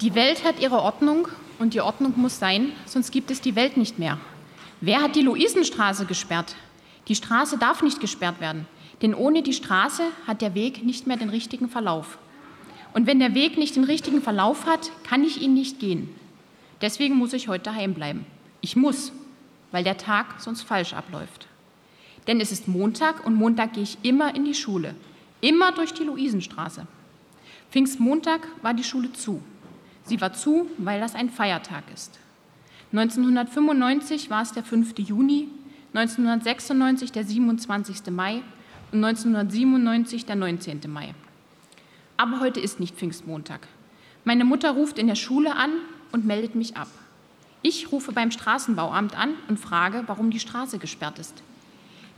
Die Welt hat ihre Ordnung und die Ordnung muss sein, sonst gibt es die Welt nicht mehr. Wer hat die Luisenstraße gesperrt? Die Straße darf nicht gesperrt werden, denn ohne die Straße hat der Weg nicht mehr den richtigen Verlauf. Und wenn der Weg nicht den richtigen Verlauf hat, kann ich ihn nicht gehen. Deswegen muss ich heute daheim bleiben. Ich muss, weil der Tag sonst falsch abläuft. Denn es ist Montag und Montag gehe ich immer in die Schule, immer durch die Luisenstraße. Pfingstmontag war die Schule zu. Sie war zu, weil das ein Feiertag ist. 1995 war es der 5. Juni, 1996 der 27. Mai und 1997 der 19. Mai. Aber heute ist nicht Pfingstmontag. Meine Mutter ruft in der Schule an und meldet mich ab. Ich rufe beim Straßenbauamt an und frage, warum die Straße gesperrt ist.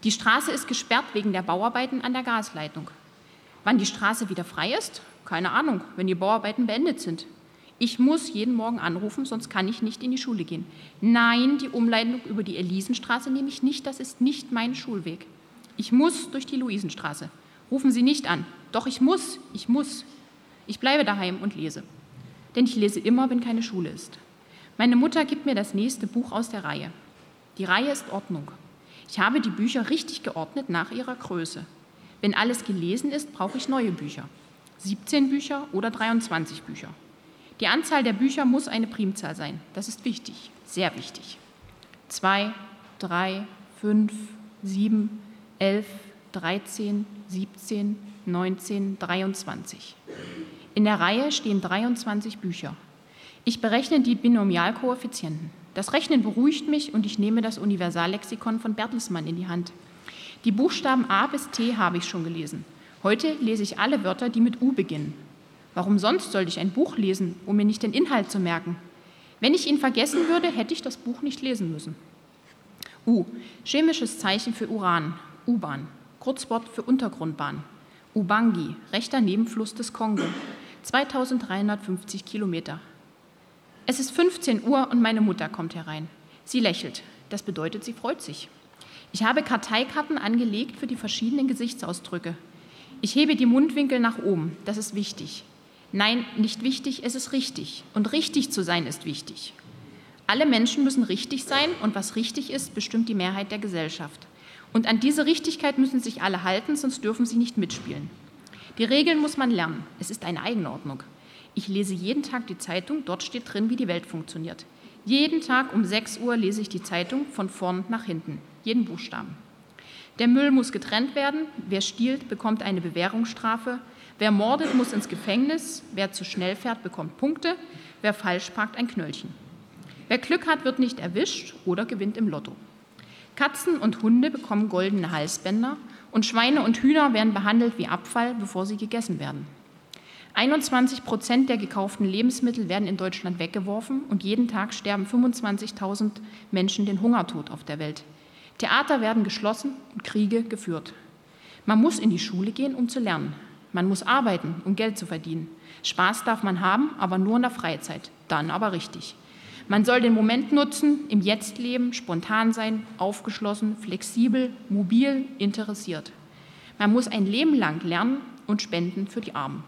Die Straße ist gesperrt wegen der Bauarbeiten an der Gasleitung. Wann die Straße wieder frei ist? Keine Ahnung, wenn die Bauarbeiten beendet sind. Ich muss jeden Morgen anrufen, sonst kann ich nicht in die Schule gehen. Nein, die Umleitung über die Elisenstraße nehme ich nicht, das ist nicht mein Schulweg. Ich muss durch die Luisenstraße. Rufen Sie nicht an. Doch ich muss, ich muss. Ich bleibe daheim und lese. Denn ich lese immer, wenn keine Schule ist. Meine Mutter gibt mir das nächste Buch aus der Reihe. Die Reihe ist Ordnung. Ich habe die Bücher richtig geordnet nach ihrer Größe. Wenn alles gelesen ist, brauche ich neue Bücher. 17 Bücher oder 23 Bücher. Die Anzahl der Bücher muss eine Primzahl sein. Das ist wichtig, sehr wichtig. Zwei, drei, fünf, sieben, elf, dreizehn, siebzehn, neunzehn, 23. In der Reihe stehen 23 Bücher. Ich berechne die Binomialkoeffizienten. Das Rechnen beruhigt mich und ich nehme das Universallexikon von Bertelsmann in die Hand. Die Buchstaben A bis T habe ich schon gelesen. Heute lese ich alle Wörter, die mit U beginnen. Warum sonst sollte ich ein Buch lesen, um mir nicht den Inhalt zu merken? Wenn ich ihn vergessen würde, hätte ich das Buch nicht lesen müssen. U. Chemisches Zeichen für Uran. U-Bahn. Kurzwort für Untergrundbahn. Ubangi. Rechter Nebenfluss des Kongo. 2350 Kilometer. Es ist 15 Uhr und meine Mutter kommt herein. Sie lächelt. Das bedeutet, sie freut sich. Ich habe Karteikarten angelegt für die verschiedenen Gesichtsausdrücke. Ich hebe die Mundwinkel nach oben. Das ist wichtig. Nein, nicht wichtig, es ist richtig. Und richtig zu sein ist wichtig. Alle Menschen müssen richtig sein und was richtig ist, bestimmt die Mehrheit der Gesellschaft. Und an diese Richtigkeit müssen sich alle halten, sonst dürfen sie nicht mitspielen. Die Regeln muss man lernen. Es ist eine Eigenordnung. Ich lese jeden Tag die Zeitung, dort steht drin, wie die Welt funktioniert. Jeden Tag um 6 Uhr lese ich die Zeitung von vorn nach hinten, jeden Buchstaben. Der Müll muss getrennt werden, wer stiehlt, bekommt eine Bewährungsstrafe, Wer mordet, muss ins Gefängnis. Wer zu schnell fährt, bekommt Punkte. Wer falsch parkt, ein Knöllchen. Wer Glück hat, wird nicht erwischt oder gewinnt im Lotto. Katzen und Hunde bekommen goldene Halsbänder und Schweine und Hühner werden behandelt wie Abfall, bevor sie gegessen werden. 21 Prozent der gekauften Lebensmittel werden in Deutschland weggeworfen und jeden Tag sterben 25.000 Menschen den Hungertod auf der Welt. Theater werden geschlossen und Kriege geführt. Man muss in die Schule gehen, um zu lernen. Man muss arbeiten, um Geld zu verdienen. Spaß darf man haben, aber nur in der Freizeit. Dann aber richtig. Man soll den Moment nutzen, im Jetzt leben, spontan sein, aufgeschlossen, flexibel, mobil, interessiert. Man muss ein Leben lang lernen und spenden für die Armen.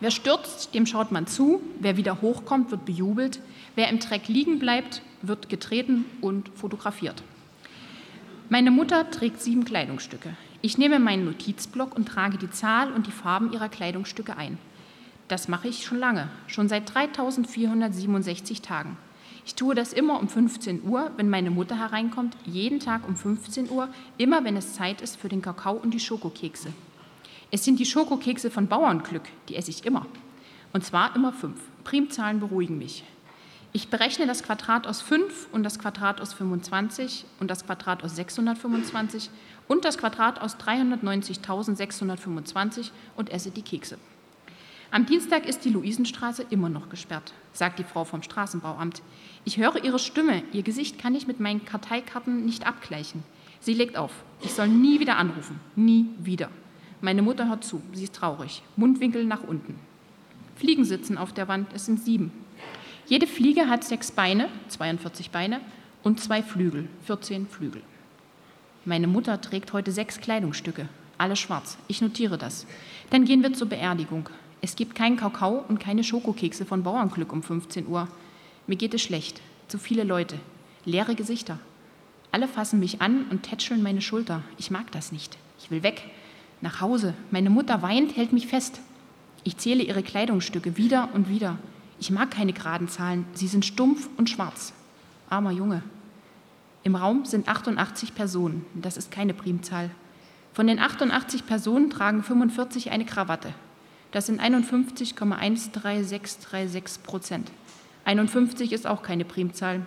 Wer stürzt, dem schaut man zu. Wer wieder hochkommt, wird bejubelt. Wer im Dreck liegen bleibt, wird getreten und fotografiert. Meine Mutter trägt sieben Kleidungsstücke. Ich nehme meinen Notizblock und trage die Zahl und die Farben ihrer Kleidungsstücke ein. Das mache ich schon lange, schon seit 3467 Tagen. Ich tue das immer um 15 Uhr, wenn meine Mutter hereinkommt, jeden Tag um 15 Uhr, immer wenn es Zeit ist für den Kakao und die Schokokekse. Es sind die Schokokekse von Bauernglück, die esse ich immer. Und zwar immer fünf. Primzahlen beruhigen mich. Ich berechne das Quadrat aus 5 und das Quadrat aus 25 und das Quadrat aus 625 und das Quadrat aus 390.625 und esse die Kekse. Am Dienstag ist die Luisenstraße immer noch gesperrt, sagt die Frau vom Straßenbauamt. Ich höre ihre Stimme, ihr Gesicht kann ich mit meinen Karteikarten nicht abgleichen. Sie legt auf. Ich soll nie wieder anrufen. Nie wieder. Meine Mutter hört zu. Sie ist traurig. Mundwinkel nach unten. Fliegen sitzen auf der Wand. Es sind sieben. Jede Fliege hat sechs Beine, 42 Beine, und zwei Flügel, 14 Flügel. Meine Mutter trägt heute sechs Kleidungsstücke, alle schwarz. Ich notiere das. Dann gehen wir zur Beerdigung. Es gibt keinen Kakao und keine Schokokekse von Bauernglück um 15 Uhr. Mir geht es schlecht. Zu viele Leute. Leere Gesichter. Alle fassen mich an und tätscheln meine Schulter. Ich mag das nicht. Ich will weg. Nach Hause. Meine Mutter weint, hält mich fest. Ich zähle ihre Kleidungsstücke wieder und wieder. Ich mag keine geraden Zahlen. Sie sind stumpf und schwarz. Armer Junge. Im Raum sind 88 Personen. Das ist keine Primzahl. Von den 88 Personen tragen 45 eine Krawatte. Das sind 51,13636 Prozent. 51 ist auch keine Primzahl.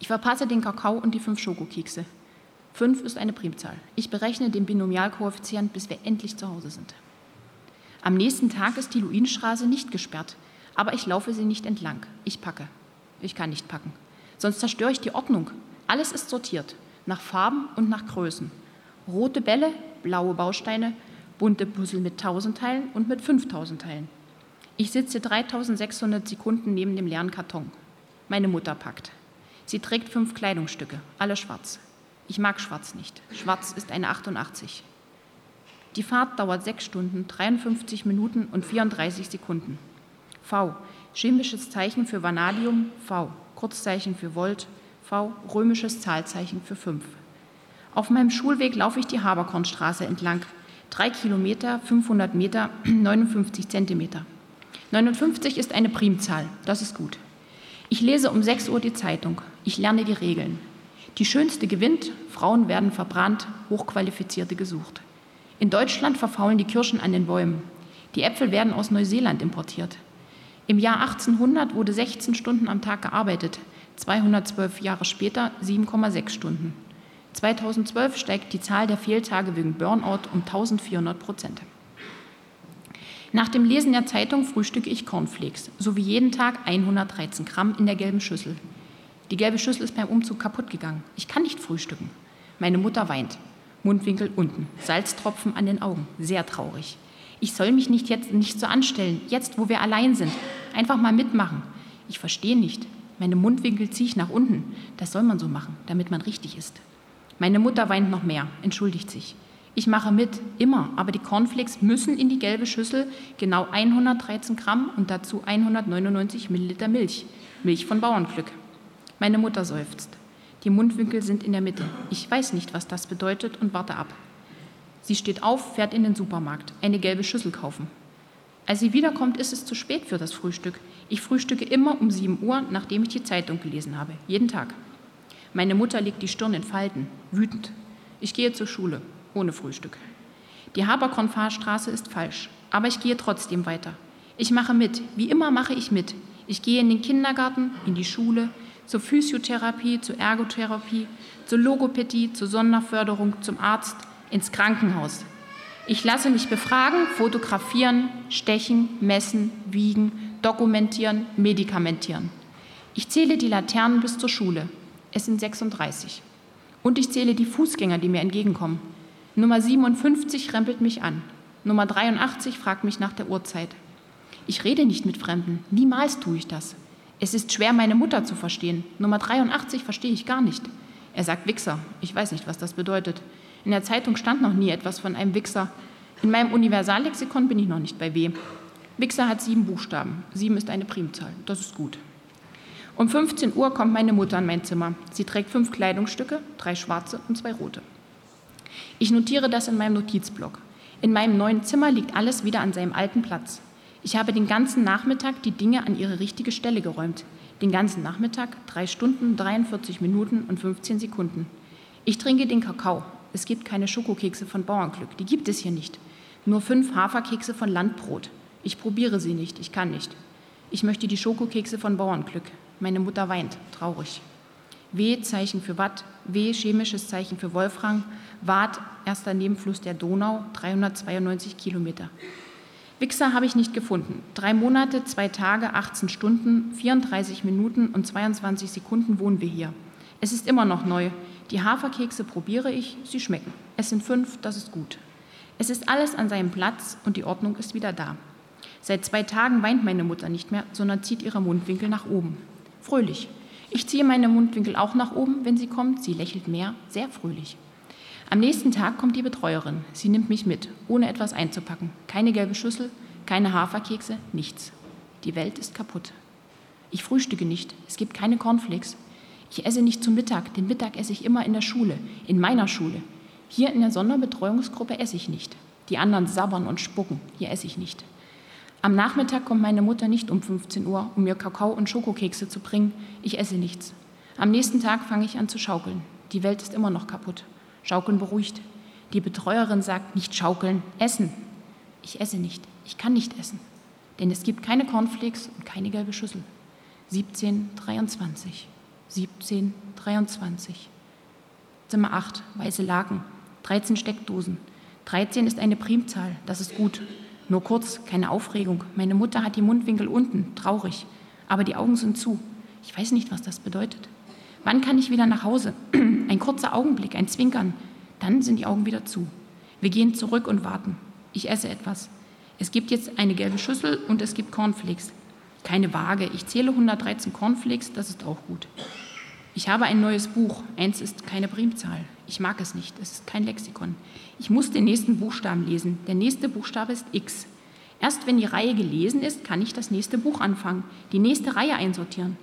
Ich verpasse den Kakao und die fünf Schokokekse. 5 ist eine Primzahl. Ich berechne den Binomialkoeffizient, bis wir endlich zu Hause sind. Am nächsten Tag ist die Luinstraße nicht gesperrt, aber ich laufe sie nicht entlang. Ich packe. Ich kann nicht packen. Sonst zerstöre ich die Ordnung. Alles ist sortiert, nach Farben und nach Größen. Rote Bälle, blaue Bausteine, bunte Puzzle mit 1000 Teilen und mit 5000 Teilen. Ich sitze 3600 Sekunden neben dem leeren Karton. Meine Mutter packt. Sie trägt fünf Kleidungsstücke, alle schwarz. Ich mag schwarz nicht. Schwarz ist eine 88. Die Fahrt dauert 6 Stunden, 53 Minuten und 34 Sekunden. V. Chemisches Zeichen für Vanadium, V. Kurzzeichen für Volt, V. Römisches Zahlzeichen für 5. Auf meinem Schulweg laufe ich die Haberkornstraße entlang. 3 Kilometer, 500 Meter, 59 Zentimeter. 59 ist eine Primzahl, das ist gut. Ich lese um 6 Uhr die Zeitung. Ich lerne die Regeln. Die schönste gewinnt, Frauen werden verbrannt, Hochqualifizierte gesucht. In Deutschland verfaulen die Kirschen an den Bäumen. Die Äpfel werden aus Neuseeland importiert. Im Jahr 1800 wurde 16 Stunden am Tag gearbeitet, 212 Jahre später 7,6 Stunden. 2012 steigt die Zahl der Fehltage wegen Burnout um 1400 Prozent. Nach dem Lesen der Zeitung frühstücke ich Cornflakes, sowie jeden Tag 113 Gramm in der gelben Schüssel. Die gelbe Schüssel ist beim Umzug kaputt gegangen. Ich kann nicht frühstücken. Meine Mutter weint. Mundwinkel unten, Salztropfen an den Augen. Sehr traurig. Ich soll mich nicht jetzt nicht so anstellen, jetzt wo wir allein sind. Einfach mal mitmachen. Ich verstehe nicht. Meine Mundwinkel ziehe ich nach unten. Das soll man so machen, damit man richtig ist. Meine Mutter weint noch mehr, entschuldigt sich. Ich mache mit, immer, aber die Cornflakes müssen in die gelbe Schüssel, genau 113 Gramm und dazu 199 Milliliter Milch. Milch von Bauernglück. Meine Mutter seufzt. Die Mundwinkel sind in der Mitte. Ich weiß nicht, was das bedeutet und warte ab. Sie steht auf, fährt in den Supermarkt, eine gelbe Schüssel kaufen. Als sie wiederkommt, ist es zu spät für das Frühstück. Ich frühstücke immer um 7 Uhr, nachdem ich die Zeitung gelesen habe. Jeden Tag. Meine Mutter legt die Stirn in Falten, wütend. Ich gehe zur Schule, ohne Frühstück. Die Haberkornfahrstraße ist falsch, aber ich gehe trotzdem weiter. Ich mache mit, wie immer mache ich mit. Ich gehe in den Kindergarten, in die Schule, zur Physiotherapie, zur Ergotherapie, zur Logopädie, zur Sonderförderung, zum Arzt, ins Krankenhaus. Ich lasse mich befragen, fotografieren, stechen, messen, wiegen, dokumentieren, medikamentieren. Ich zähle die Laternen bis zur Schule. Es sind 36. Und ich zähle die Fußgänger, die mir entgegenkommen. Nummer 57 rempelt mich an. Nummer 83 fragt mich nach der Uhrzeit. Ich rede nicht mit Fremden. Niemals tue ich das. Es ist schwer, meine Mutter zu verstehen. Nummer 83 verstehe ich gar nicht. Er sagt Wichser. Ich weiß nicht, was das bedeutet. In der Zeitung stand noch nie etwas von einem Wichser. In meinem Universallexikon bin ich noch nicht bei W. Wichser hat sieben Buchstaben. Sieben ist eine Primzahl. Das ist gut. Um 15 Uhr kommt meine Mutter in mein Zimmer. Sie trägt fünf Kleidungsstücke, drei schwarze und zwei rote. Ich notiere das in meinem Notizblock. In meinem neuen Zimmer liegt alles wieder an seinem alten Platz. Ich habe den ganzen Nachmittag die Dinge an ihre richtige Stelle geräumt. Den ganzen Nachmittag, drei Stunden, 43 Minuten und 15 Sekunden. Ich trinke den Kakao, es gibt keine Schokokekse von Bauernglück, die gibt es hier nicht. Nur fünf Haferkekse von Landbrot. Ich probiere sie nicht, ich kann nicht. Ich möchte die Schokokekse von Bauernglück. Meine Mutter weint, traurig. W Zeichen für Watt, W chemisches Zeichen für Wolfram, Watt erster Nebenfluss der Donau, 392 Kilometer. Wichser habe ich nicht gefunden. Drei Monate, zwei Tage, 18 Stunden, 34 Minuten und 22 Sekunden wohnen wir hier. Es ist immer noch neu. Die Haferkekse probiere ich, sie schmecken. Es sind fünf, das ist gut. Es ist alles an seinem Platz und die Ordnung ist wieder da. Seit zwei Tagen weint meine Mutter nicht mehr, sondern zieht ihre Mundwinkel nach oben. Fröhlich. Ich ziehe meine Mundwinkel auch nach oben, wenn sie kommt. Sie lächelt mehr, sehr fröhlich. Am nächsten Tag kommt die Betreuerin. Sie nimmt mich mit, ohne etwas einzupacken. Keine gelbe Schüssel, keine Haferkekse, nichts. Die Welt ist kaputt. Ich frühstücke nicht, es gibt keine Cornflakes. Ich esse nicht zum Mittag, den Mittag esse ich immer in der Schule, in meiner Schule. Hier in der Sonderbetreuungsgruppe esse ich nicht. Die anderen sabbern und spucken, hier esse ich nicht. Am Nachmittag kommt meine Mutter nicht um 15 Uhr, um mir Kakao und Schokokekse zu bringen. Ich esse nichts. Am nächsten Tag fange ich an zu schaukeln. Die Welt ist immer noch kaputt. Schaukeln beruhigt. Die Betreuerin sagt, nicht schaukeln, essen. Ich esse nicht. Ich kann nicht essen. Denn es gibt keine Cornflakes und keine gelbe Schüssel. 1723. 1723. Zimmer 8, weiße Laken, 13 Steckdosen. 13 ist eine Primzahl, das ist gut. Nur kurz, keine Aufregung. Meine Mutter hat die Mundwinkel unten, traurig. Aber die Augen sind zu. Ich weiß nicht, was das bedeutet. Wann kann ich wieder nach Hause? Ein kurzer Augenblick, ein Zwinkern. Dann sind die Augen wieder zu. Wir gehen zurück und warten. Ich esse etwas. Es gibt jetzt eine gelbe Schüssel und es gibt Cornflakes. Keine Waage. Ich zähle 113 Cornflakes, das ist auch gut. Ich habe ein neues Buch. Eins ist keine Primzahl. Ich mag es nicht. Es ist kein Lexikon. Ich muss den nächsten Buchstaben lesen. Der nächste Buchstabe ist X. Erst wenn die Reihe gelesen ist, kann ich das nächste Buch anfangen, die nächste Reihe einsortieren.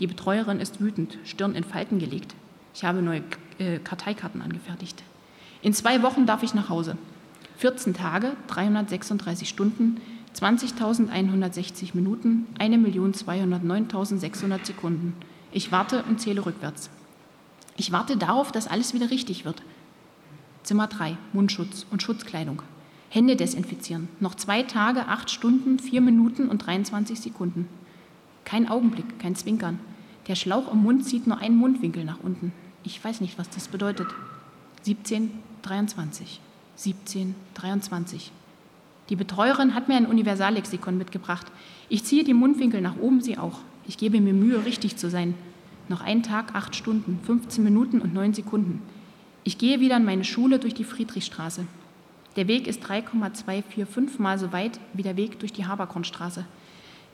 Die Betreuerin ist wütend, Stirn in Falten gelegt. Ich habe neue äh, Karteikarten angefertigt. In zwei Wochen darf ich nach Hause. 14 Tage, 336 Stunden, 20.160 Minuten, 1.209.600 Sekunden. Ich warte und zähle rückwärts. Ich warte darauf, dass alles wieder richtig wird. Zimmer 3, Mundschutz und Schutzkleidung. Hände desinfizieren. Noch zwei Tage, acht Stunden, vier Minuten und 23 Sekunden. Kein Augenblick, kein Zwinkern. Der Schlauch im Mund zieht nur einen Mundwinkel nach unten. Ich weiß nicht, was das bedeutet. 17, 23. 17, 23. Die Betreuerin hat mir ein Universallexikon mitgebracht. Ich ziehe die Mundwinkel nach oben, sie auch. Ich gebe mir Mühe, richtig zu sein. Noch ein Tag, acht Stunden, 15 Minuten und neun Sekunden. Ich gehe wieder in meine Schule durch die Friedrichstraße. Der Weg ist 3,245 Mal so weit wie der Weg durch die Haberkornstraße.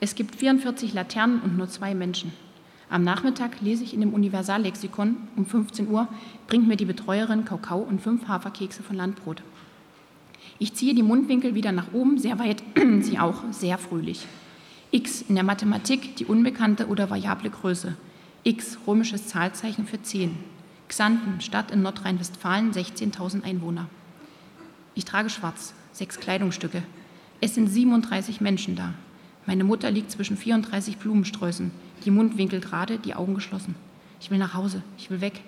Es gibt 44 Laternen und nur zwei Menschen. Am Nachmittag lese ich in dem Universallexikon um 15 Uhr, bringt mir die Betreuerin Kakao und fünf Haferkekse von Landbrot. Ich ziehe die Mundwinkel wieder nach oben, sehr weit, sie auch, sehr fröhlich. x in der Mathematik die unbekannte oder variable Größe. X römisches Zahlzeichen für 10. Xanten, Stadt in Nordrhein-Westfalen, 16.000 Einwohner. Ich trage schwarz, sechs Kleidungsstücke. Es sind 37 Menschen da. Meine Mutter liegt zwischen 34 Blumensträußen, die Mundwinkel gerade, die Augen geschlossen. Ich will nach Hause, ich will weg.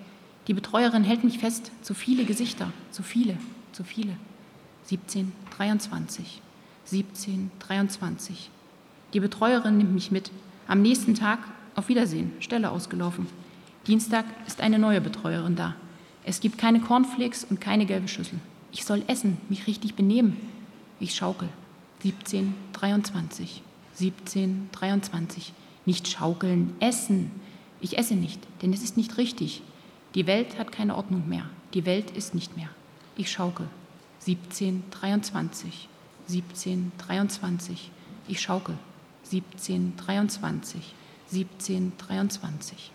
Die Betreuerin hält mich fest. Zu viele Gesichter, zu viele, zu viele. 17, 23, 17, 23. Die Betreuerin nimmt mich mit. Am nächsten Tag auf Wiedersehen, Stelle ausgelaufen. Dienstag ist eine neue Betreuerin da. Es gibt keine Cornflakes und keine gelbe Schüssel. Ich soll essen, mich richtig benehmen. Ich schaukel. 17, 23. 17, 23. Nicht schaukeln, essen. Ich esse nicht, denn es ist nicht richtig. Die Welt hat keine Ordnung mehr. Die Welt ist nicht mehr. Ich schaukel. 17, 23. 17, 23. Ich schaukel. 17, 23. 17, 23.